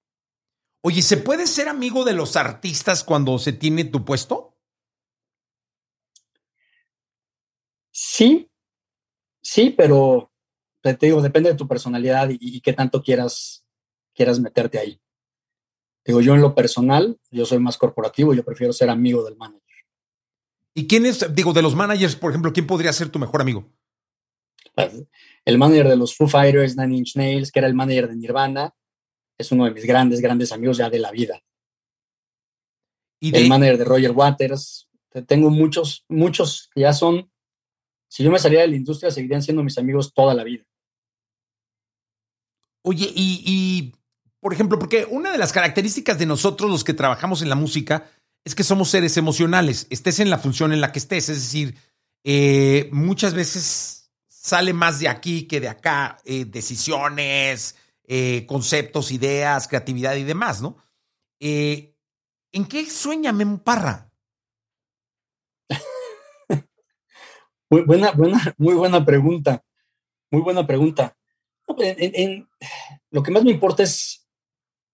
Oye, ¿se puede ser amigo de los artistas cuando se tiene tu puesto? Sí, Sí, pero te digo, depende de tu personalidad y, qué tanto quieras, quieras meterte ahí. Digo, yo en lo personal, yo soy más corporativo, yo prefiero ser amigo del manager. ¿Y quién es, digo, de los managers, por ejemplo, quién podría ser tu mejor amigo? El manager de los Foo Fighters, Nine Inch Nails, que era el manager de Nirvana, es uno de mis grandes, grandes amigos ya de la vida. ¿Y El manager de Roger Waters. Tengo muchos, muchos que ya son si yo me saliera de la industria, seguirían siendo mis amigos toda la vida. Oye, y, por ejemplo, porque una de las características de nosotros los que trabajamos en la música es que somos seres emocionales, estés en la función en la que estés, es decir, eh, muchas veces sale más de aquí que de acá, eh, decisiones, eh, conceptos, ideas, creatividad y demás, ¿no? ¿En qué sueña Memo Parra? Muy buena, buena, muy buena pregunta. Muy buena pregunta. lo que más me importa es,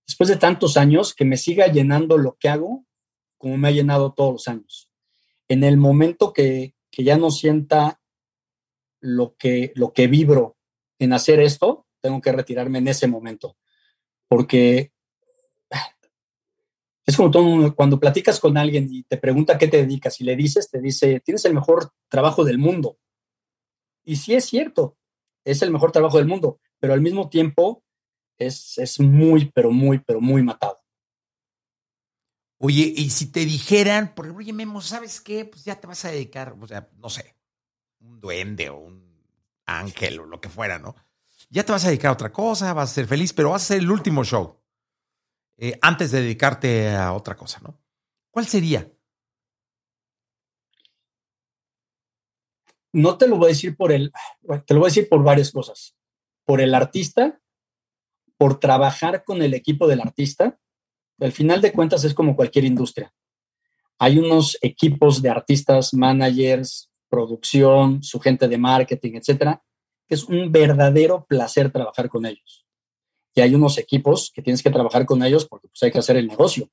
después de tantos años, que me siga llenando lo que hago como me ha llenado todos los años. en el momento que, que ya no sienta lo que, lo que vibro en hacer esto, tengo que retirarme en ese momento. Porque es como cuando platicas con alguien y te pregunta qué te dedicas y le dices, te dice, tienes el mejor trabajo del mundo. Y sí es cierto, es el mejor trabajo del mundo, pero al mismo tiempo es, es muy, pero muy, pero muy matado. Oye, y si te dijeran, por oye, Memo, ¿sabes qué? Pues ya te vas a dedicar, o sea, no sé, un duende o un ángel o lo que fuera, ¿no? Ya te vas a dedicar a otra cosa, vas a ser feliz, pero vas a ser el último show eh, antes de dedicarte a otra cosa, ¿no? ¿Cuál sería? No te lo voy a decir por el, te lo voy a decir por varias cosas. Por el artista, por trabajar con el equipo del artista. Al final de cuentas es como cualquier industria. Hay unos equipos de artistas, managers, producción, su gente de marketing, etcétera, que es un verdadero placer trabajar con ellos. Y hay unos equipos que tienes que trabajar con ellos porque pues, hay que hacer el negocio,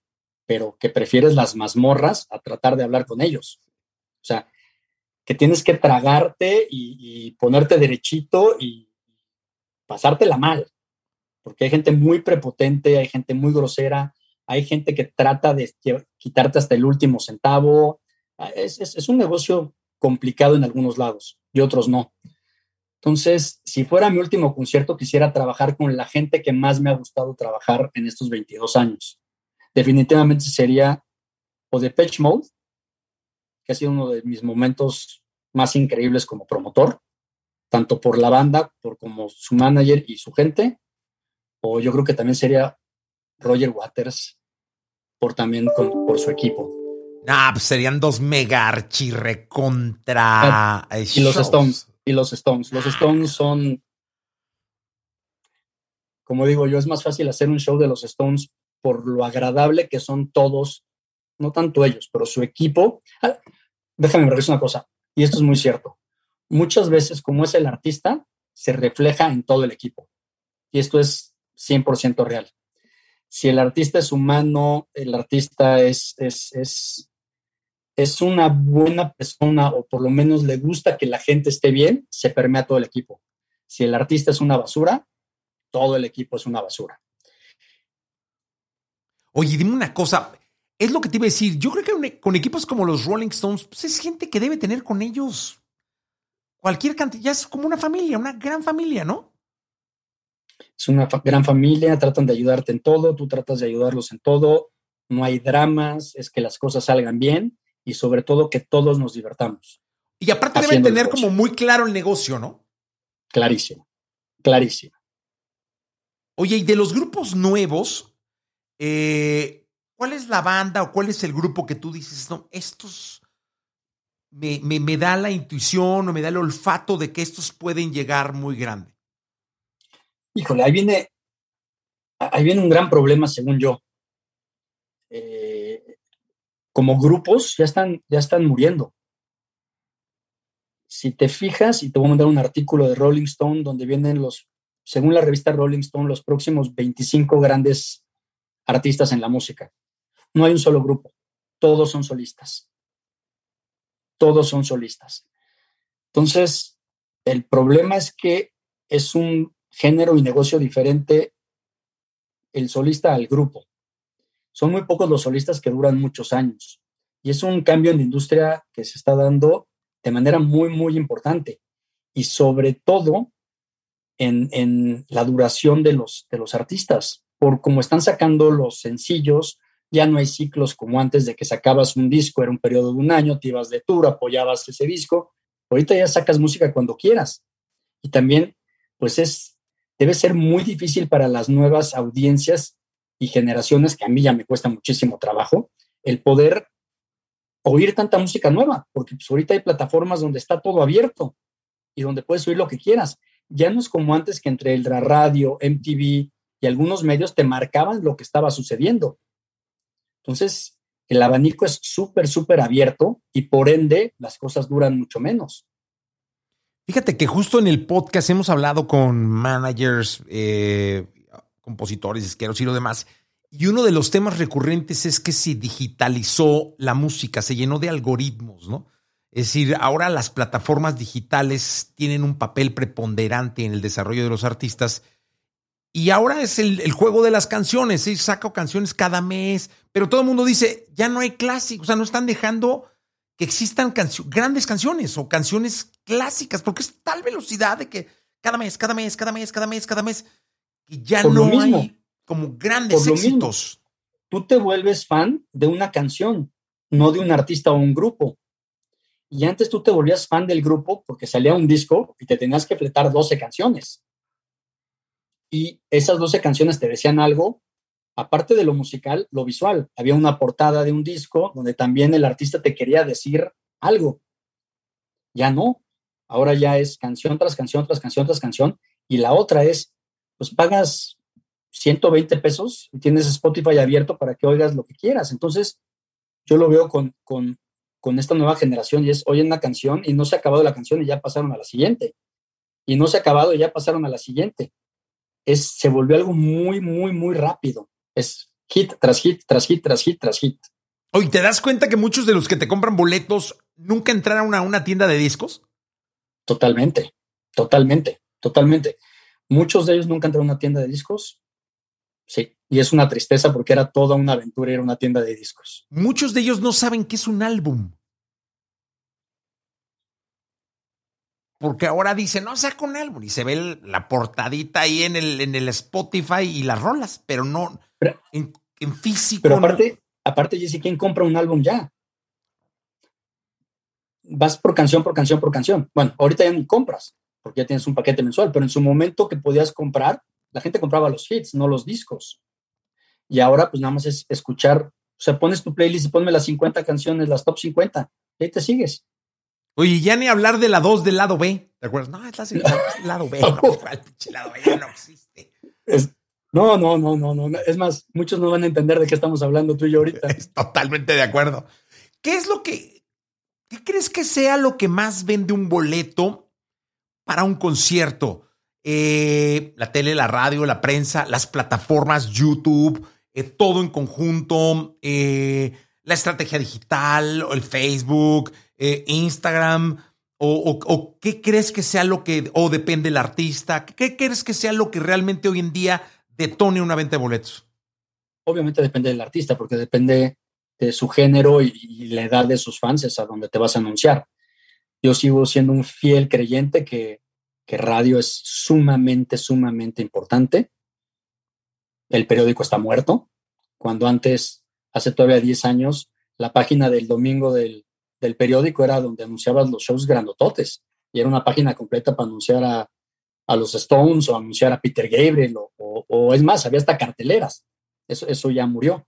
pero que prefieres las mazmorras a tratar de hablar con ellos. O sea, que tienes que tragarte y, ponerte derechito y pasártela mal, porque hay gente muy prepotente, hay gente muy grosera, hay gente que trata de quitarte hasta el último centavo. Es, es un negocio complicado en algunos lados y otros no. Entonces, si fuera mi último concierto, quisiera trabajar con la gente que más me ha gustado trabajar en estos 22 años. Definitivamente sería o de Patch Mode, que ha sido uno de mis momentos más increíbles como promotor, tanto por la banda, por como su manager y su gente, o yo creo que también sería Roger Waters, por también por su equipo. Nah, pues serían dos mega contra ah, y los Stones. Y los Stones. Los Stones son. Como digo yo, es más fácil hacer un show de los Stones por lo agradable que son todos, no tanto ellos, pero su equipo. Ah, déjame ver una cosa, y esto es muy cierto. Muchas veces, como es el artista, se refleja en todo el equipo. Y esto es 100% real. Si el artista es humano, el artista es, es, es es una buena persona o por lo menos le gusta que la gente esté bien, se permea todo el equipo. Si el artista es una basura, todo el equipo es una basura. Oye, dime una cosa, es lo que te iba a decir, yo creo que con equipos como los Rolling Stones, pues es gente que debe tener con ellos cualquier cantidad, ya es como una familia, una gran familia, ¿no? Es una gran familia, tratan de ayudarte en todo, tú tratas de ayudarlos en todo, no hay dramas, es que las cosas salgan bien y sobre todo que todos nos divertamos. Y aparte deben tener como muy claro el negocio, ¿no? Clarísimo, clarísimo. Oye, y de los grupos nuevos, eh, ¿cuál es la banda o cuál es el grupo que tú dices, no, estos me, me, da la intuición o me da el olfato de que estos pueden llegar muy grande? Híjole, ahí viene, ahí viene un gran problema, según yo. Como grupos ya están, ya están muriendo. Si te fijas, y te voy a mandar un artículo de Rolling Stone donde vienen los, según la revista Rolling Stone, los próximos 25 grandes artistas en la música. No hay un solo grupo, todos son solistas. Todos son solistas. Entonces, el problema es que es un género y negocio diferente el solista al grupo son muy pocos los solistas que duran muchos años. Y es un cambio en la industria que se está dando de manera muy, muy importante. Y sobre todo en, la duración de los, de los artistas. Por como están sacando los sencillos, ya no hay ciclos como antes de que sacabas un disco, era un periodo de un año, te ibas de tour, apoyabas ese disco. Ahorita ya sacas música cuando quieras. Y también, pues es, debe ser muy difícil para las nuevas audiencias y generaciones que a mí ya me cuesta muchísimo trabajo, el poder oír tanta música nueva, porque pues ahorita hay plataformas donde está todo abierto y donde puedes oír lo que quieras. Ya no es como antes que entre el radio, MTV y algunos medios te marcaban lo que estaba sucediendo. Entonces, el abanico es súper, súper abierto y por ende las cosas duran mucho menos. Fíjate que justo en el podcast hemos hablado con managers, eh, compositores, isqueros y lo demás. Y uno de los temas recurrentes es que se digitalizó la música, se llenó de algoritmos, ¿no? Es decir, ahora las plataformas digitales tienen un papel preponderante en el desarrollo de los artistas. Y ahora es el, juego de las canciones. ¿sí? Saco canciones cada mes, pero todo el mundo dice, ya no hay clásicos, o sea, no están dejando que existan grandes canciones o canciones clásicas, porque es tal velocidad de que cada mes, cada mes, cada mes, cada mes, cada mes, que ya no hay como grandes éxitos. Tú te vuelves fan de una canción, no de un artista o un grupo. Y antes tú te volvías fan del grupo porque salía un disco y te tenías que fletar 12 canciones. Y esas 12 canciones te decían algo, aparte de lo musical, lo visual. Había una portada de un disco donde también el artista te quería decir algo. Ya no. Ahora ya es canción tras canción tras canción tras canción. Y la otra es, pues pagas 120 pesos y tienes Spotify abierto para que oigas lo que quieras. Entonces, yo lo veo con, con con esta nueva generación y es hoy en una canción y no se ha acabado la canción y ya pasaron a la siguiente. Y no se ha acabado y ya pasaron a la siguiente. Es, se volvió algo muy, muy, muy rápido. Es hit tras hit, tras hit, tras hit, tras hit. Oye, ¿te das cuenta que muchos de los que te compran boletos nunca entraron a una tienda de discos? Totalmente, totalmente, totalmente. Muchos de ellos nunca entraron a una tienda de discos. Sí, y es una tristeza porque era toda una aventura era una tienda de discos. Muchos de ellos no saben qué es un álbum. Porque ahora dicen, no, saca un álbum y se ve la portadita ahí en el, en el Spotify y las rolas, pero no en, físico. Pero aparte, aparte, Jesse, ¿quién compra un álbum ya? Vas por canción, por canción, por canción. Bueno, ahorita ya ni compras, porque ya tienes un paquete mensual, pero en su momento que podías comprar, la gente compraba los hits, no los discos. Y ahora pues nada más es escuchar, o sea, pones tu playlist y ponme las 50 canciones, las top 50, y ahí te sigues. Oye, ya ni hablar de la 2 del lado B, ¿te acuerdas? No, es la lado B, no, el lado B ya no existe. no, no, no, no, no. Es más, muchos no van a entender de qué estamos hablando tú y yo ahorita. totalmente de acuerdo. ¿Qué es lo que, qué crees que sea lo que más vende un boleto para un concierto? Eh, la tele, la radio, la prensa, las plataformas, YouTube, eh, todo en conjunto, eh, la estrategia digital, el Facebook, Instagram, o, qué crees que sea lo que, o depende el artista, qué crees que sea lo que realmente hoy en día detone una venta de boletos? Obviamente depende del artista, porque depende de su género y, y la edad de sus fans, es a donde te vas a anunciar. Yo sigo siendo un fiel creyente que que radio es sumamente, sumamente importante. El periódico está muerto, cuando antes, hace todavía 10 años, la página del domingo del, periódico era donde anunciabas los shows grandototes y era una página completa para anunciar a, los Stones o anunciar a Peter Gabriel o, es más, había hasta carteleras. Eso, eso ya murió.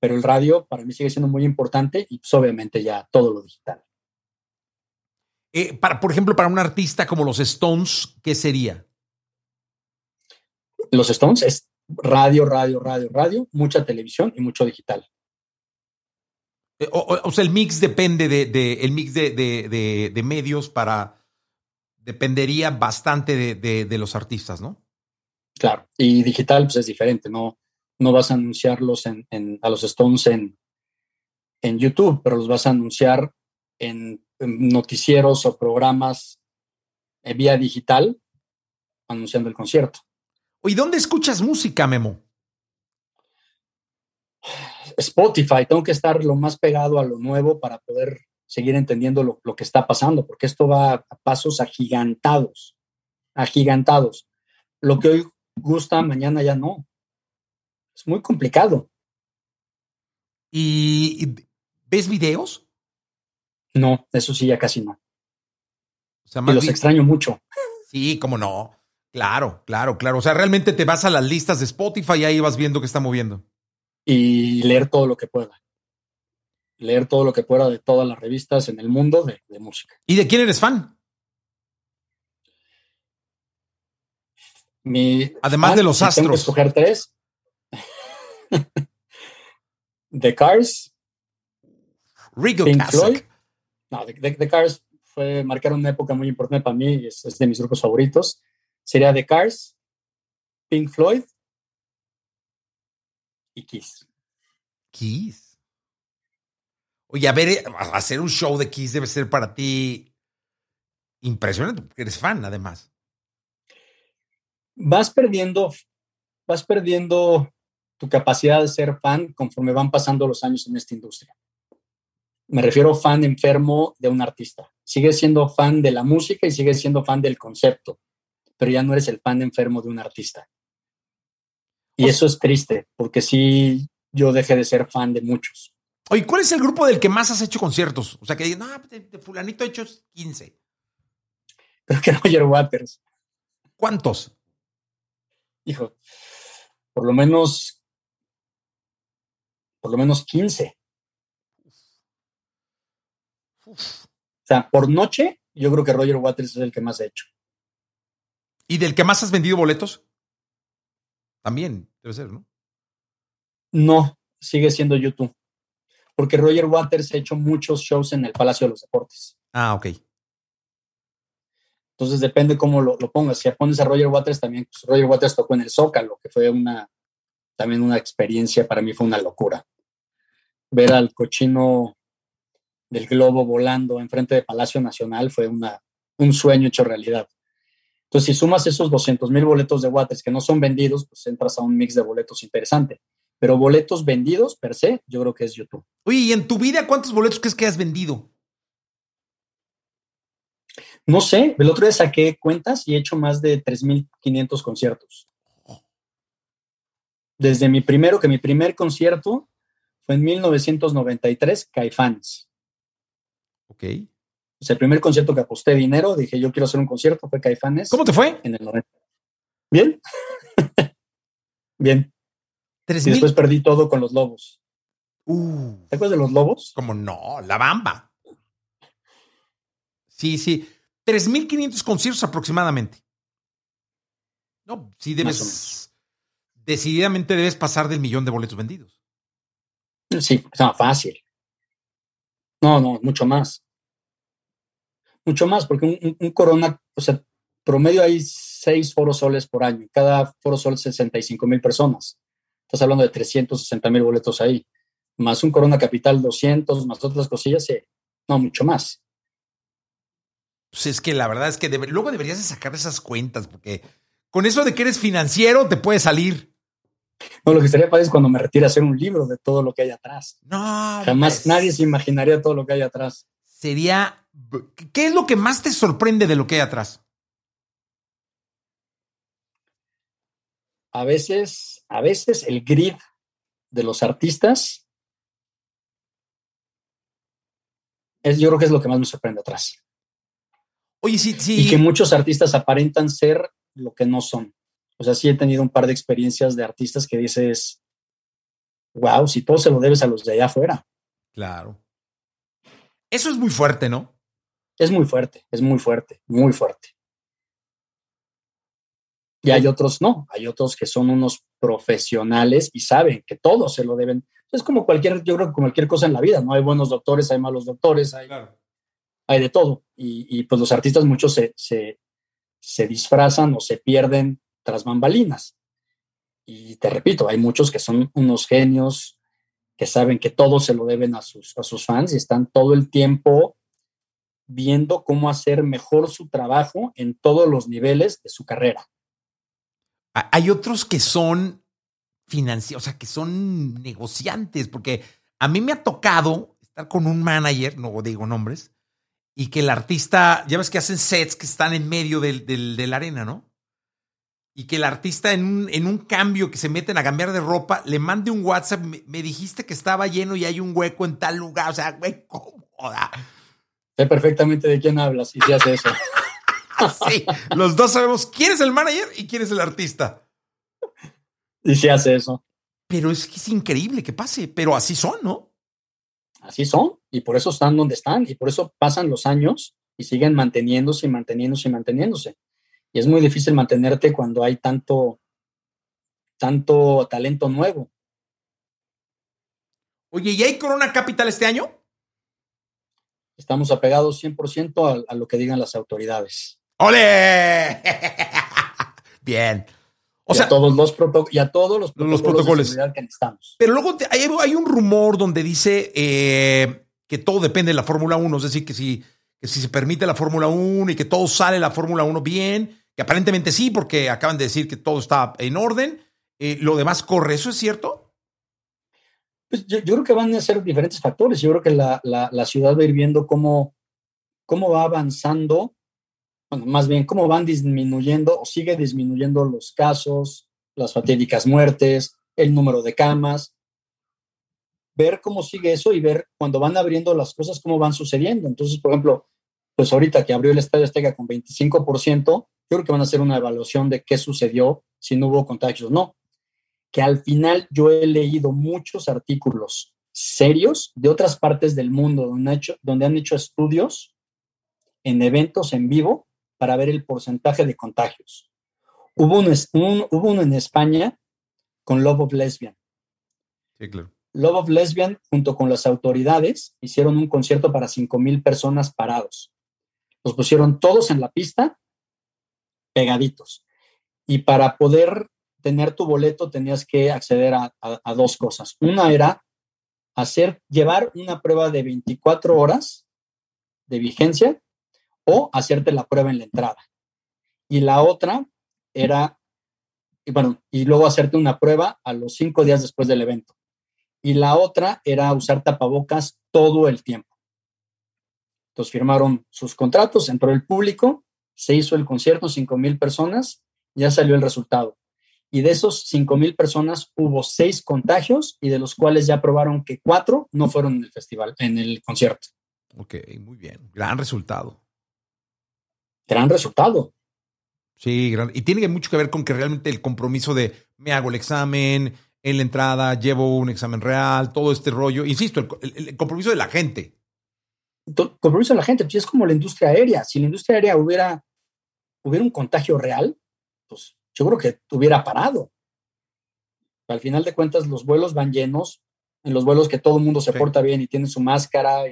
Pero el radio para mí sigue siendo muy importante y pues, obviamente ya todo lo digital. Eh, para, por ejemplo, para un artista como los Stones, ¿qué sería? Los Stones es radio, radio, radio, radio, mucha televisión y mucho digital. Eh, o, sea, el mix depende de, el mix de, medios para dependería bastante de, los artistas, ¿no? Claro, y digital pues es diferente, no, no vas a anunciarlos en, a los Stones en, en YouTube, pero los vas a anunciar en noticieros o programas eh, vía digital anunciando el concierto. ¿Y dónde escuchas música, Memo? Spotify, tengo que estar lo más pegado a lo nuevo para poder seguir entendiendo lo, lo, que está pasando, porque esto va a pasos agigantados, agigantados. Lo que hoy gusta, mañana ya no. Es muy complicado. ¿Y ves videos? No, eso sí, ya casi no. O sea, los extraño mucho. Sí, cómo no. Claro, claro, claro. O sea, realmente te vas a las listas de Spotify y ahí vas viendo qué está moviendo. Y leer todo lo que pueda. Leer todo lo que pueda de todas las revistas en el mundo de, música. ¿Y de quién eres fan? Mi Además de los astros. Tengo que escoger tres. The Cars. Rigo Pink Floyd no, The, Cars fue, marcar una época muy importante para mí, es, es de mis grupos favoritos. Sería The Cars, Pink Floyd y Kiss. Kiss. Oye, a ver, hacer un show de Kiss debe ser para ti impresionante, porque eres fan, además. Vas perdiendo, vas perdiendo tu capacidad de ser fan conforme van pasando los años en esta industria. Me refiero a fan enfermo de un artista. Sigues siendo fan de la música y sigues siendo fan del concepto, pero ya no eres el fan enfermo de un artista. Y eso es triste, porque sí, yo dejé de ser fan de muchos. Oye, ¿cuál es el grupo del que más has hecho conciertos? O sea, que no, de, fulanito he hecho 15. Creo que Roger Waters. ¿Cuántos? Hijo, por lo menos, por lo menos 15. O sea, por noche, yo creo que Roger Waters es el que más he hecho. ¿Y del que más has vendido boletos? También debe ser, ¿no? No, sigue siendo YouTube. Porque Roger Waters ha hecho muchos shows en el Palacio de los Deportes. Ah, ok. Entonces depende cómo lo, pongas. Si pones a Roger Waters, también pues, Roger Waters tocó en el Zócalo, que fue una también una experiencia, para mí fue una locura. Ver al cochino del globo volando enfrente de Palacio Nacional fue una, un sueño hecho realidad. Entonces, si sumas esos 200 mil boletos de Waters que no son vendidos, pues entras a un mix de boletos interesante. Pero boletos vendidos per se, yo creo que es YouTube. Oye, ¿y en tu vida cuántos boletos crees que has vendido? No sé, el otro día saqué cuentas y he hecho más de 3.500 conciertos. Desde mi primero, que mi primer concierto fue en 1993, Caifanes. Ok. Sea, el primer concierto que aposté dinero, dije, yo quiero hacer un concierto, fue Caifanes. ¿Cómo te fue? En el 90. Bien. Bien. y después perdí todo con los lobos. Uh, ¿Te acuerdas de los lobos? Como no, la bamba. Sí, sí. 3.500 conciertos aproximadamente. No, sí debes. Decididamente debes pasar del millón de boletos vendidos. Sí, es más fácil. No, no, mucho más mucho más, porque un, Corona, o sea, promedio hay seis foros soles por año, cada foro sol 65 mil personas. Estás hablando de 360 mil boletos ahí, más un Corona Capital 200, más otras cosillas, no, mucho más. Pues es que la verdad es que luego deberías de sacar esas cuentas, porque con eso de que eres financiero te puede salir. No, lo que estaría padre es cuando me retire hacer un libro de todo lo que hay atrás. No. Jamás pues nadie se imaginaría todo lo que hay atrás. Sería ¿Qué es lo que más te sorprende de lo que hay atrás? A veces, a veces el grid de los artistas es, yo creo que es lo que más me sorprende atrás. Oye, sí, sí. Y que muchos artistas aparentan ser lo que no son. O sea, sí he tenido un par de experiencias de artistas que dices, wow, si todo se lo debes a los de allá afuera. Claro. Eso es muy fuerte, ¿no? Es muy fuerte, es muy fuerte, muy fuerte. Y hay otros no, hay otros que son unos profesionales y saben que todo se lo deben. Es como cualquier, yo creo que cualquier cosa en la vida, ¿no? Hay buenos doctores, hay malos doctores, hay, hay de todo. Y, pues los artistas muchos se, se, se disfrazan o se pierden tras bambalinas. Y te repito, hay muchos que son unos genios que saben que todo se lo deben a sus, a sus fans y están todo el tiempo viendo cómo hacer mejor su trabajo en todos los niveles de su carrera. Hay otros que son financieros, o sea, que son negociantes, porque a mí me ha tocado estar con un manager, no digo nombres, y que el artista, ya ves que hacen sets que están en medio del, de la arena, ¿no? Y que el artista en un, en un, cambio que se meten a cambiar de ropa, le mande un WhatsApp, me, me dijiste que estaba lleno y hay un hueco en tal lugar, o sea, güey, ¿cómo? Sé perfectamente de quién hablas y si hace eso. sí, los dos sabemos quién es el manager y quién es el artista. Y si hace eso. Pero es que es increíble que pase, pero así son, ¿no? Así son, y por eso están donde están, y por eso pasan los años y siguen manteniéndose y manteniéndose y manteniéndose. Y es muy difícil mantenerte cuando hay tanto, tanto talento nuevo. Oye, ¿y hay Corona Capital este año? Estamos apegados 100% a, a, lo que digan las autoridades. ¡Ole! Bien. O sea, todos los y a todos los protocolos, los protocolos. de seguridad que necesitamos. Pero luego hay, un rumor donde dice eh, que todo depende de la Fórmula 1, es decir, que si, que si se permite la Fórmula 1 y que todo sale la Fórmula 1 bien, que aparentemente sí, porque acaban de decir que todo está en orden, eh, lo demás corre, ¿eso es cierto? Pues yo, creo que van a ser diferentes factores. Yo creo que la, la, ciudad va a ir viendo cómo, cómo va avanzando bueno, más bien cómo van disminuyendo o sigue disminuyendo los casos, las fatídicas muertes, el número de camas, ver cómo sigue eso y ver cuando van abriendo las cosas, cómo van sucediendo. Entonces, por ejemplo, pues ahorita que abrió el Estadio Azteca con 25%, yo creo que van a hacer una evaluación de qué sucedió, si no hubo contagios o no. Que al final yo he leído muchos artículos serios de otras partes del mundo donde, hecho, donde han hecho estudios en eventos en vivo para ver el porcentaje de contagios. Hubo, un, hubo uno en España con Love of Lesbian. Sí, claro. Love of Lesbian, junto con las autoridades, hicieron un concierto para 5 mil personas parados. Los pusieron todos en la pista, pegaditos. Y para poder tener tu boleto tenías que acceder a, dos cosas. Una era hacer, llevar una prueba de 24 horas de vigencia o hacerte la prueba en la entrada. Y la otra era, y bueno, y luego hacerte una prueba a los cinco días después del evento. Y la otra era usar tapabocas todo el tiempo. Entonces firmaron sus contratos, entró el público, se hizo el concierto, cinco mil personas, ya salió el resultado. Y de esos cinco mil personas hubo seis contagios y de los cuales ya probaron que cuatro no fueron en el festival, en el concierto. Ok, muy bien. Gran resultado gran resultado. Sí, y tiene mucho que ver con que realmente el compromiso de me hago el examen, en la entrada llevo un examen real, todo este rollo. Insisto, el, compromiso de la gente. El compromiso de la gente, pues es como la industria aérea. Si la industria aérea hubiera, hubiera un contagio real, pues yo creo que hubiera parado. Al final de cuentas, los vuelos van llenos, en los vuelos que todo el mundo se porta bien y tiene su máscara.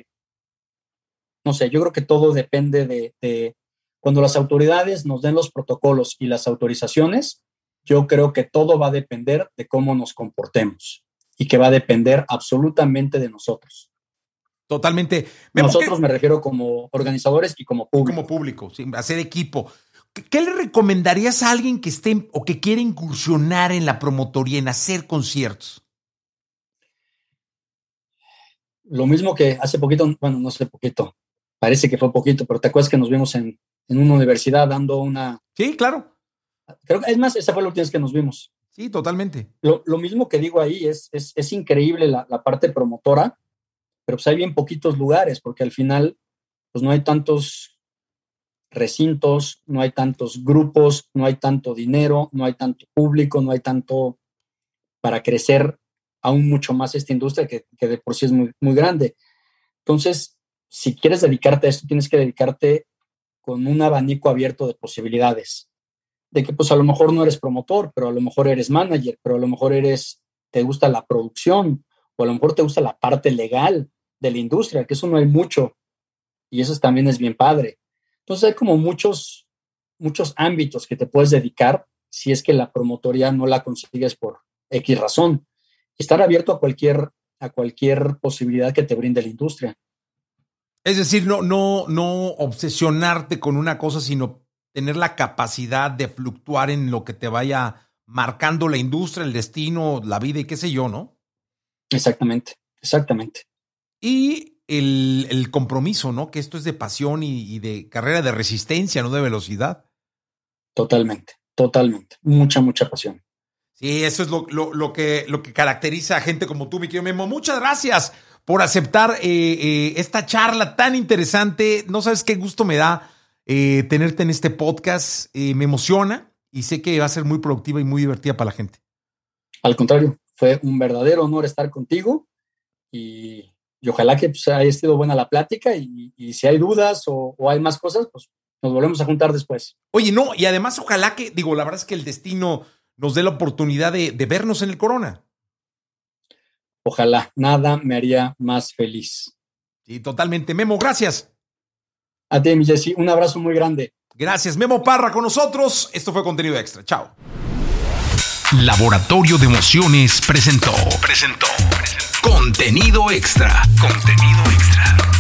no sé, yo creo que todo depende de, cuando las autoridades nos den los protocolos y las autorizaciones, yo creo que todo va a depender de cómo nos comportemos y que va a depender absolutamente de nosotros. Totalmente. Nosotros me refiero como organizadores y como público. Como público, sí, hacer equipo. ¿Qué le recomendarías a alguien que esté o que quiera incursionar en la promotoría, en hacer conciertos? Lo mismo que hace poquito, bueno, no sé poquito, parece que fue poquito, pero te acuerdas que nos vimos en, en una universidad dando una... Sí, claro. Creo que, es más, esa fue la última vez que nos vimos. Sí, totalmente. Lo, mismo que digo ahí, es, es, increíble la, parte promotora, pero pues hay bien poquitos lugares, porque al final, pues no hay tantos recintos, no hay tantos grupos, no hay tanto dinero, no hay tanto público, no hay tanto para crecer aún mucho más esta industria que, que de por sí es muy, muy grande. Entonces, si quieres dedicarte a esto, tienes que dedicarte con un abanico abierto de posibilidades. De que pues a lo mejor no eres promotor, pero a lo mejor eres manager, pero a lo mejor eres, te gusta la producción, o a lo mejor te gusta la parte legal de la industria, que eso no hay mucho. Y eso también es bien padre. Entonces hay como muchos, muchos ámbitos que te puedes dedicar si es que la promotoría no la consigues por X razón. Estar abierto a cualquier, a cualquier posibilidad que te brinde la industria. Es decir, no, no, no obsesionarte con una cosa, sino tener la capacidad de fluctuar en lo que te vaya marcando la industria, el destino, la vida y qué sé yo, ¿no? Exactamente, exactamente. Y el, compromiso, ¿no? Que esto es de pasión y, de carrera de resistencia, no de velocidad. Totalmente, totalmente. Mucha, mucha pasión. Sí, eso es lo, lo, que, lo que caracteriza a gente como tú, mi querido Memo. Muchas gracias por aceptar eh, eh, esta charla tan interesante. No sabes qué gusto me da eh, tenerte en este podcast. me emociona y sé que va a ser muy productiva y muy divertida para la gente. Al contrario, fue un verdadero honor estar contigo y, ojalá que pues, haya sido buena la plática y, si hay dudas o, hay más cosas, pues nos volvemos a juntar después. Oye, no, y además ojalá que, digo, la verdad es que el destino nos dé la oportunidad de vernos en el Corona. Ojalá, nada me haría más feliz. Sí, totalmente. Memo, gracias. A ti, mi Jessy, un abrazo muy grande. Gracias, Memo Parra con nosotros. Esto fue contenido extra. Chao. Laboratorio de Emociones presentó. Presentó. Contenido extra. Contenido extra.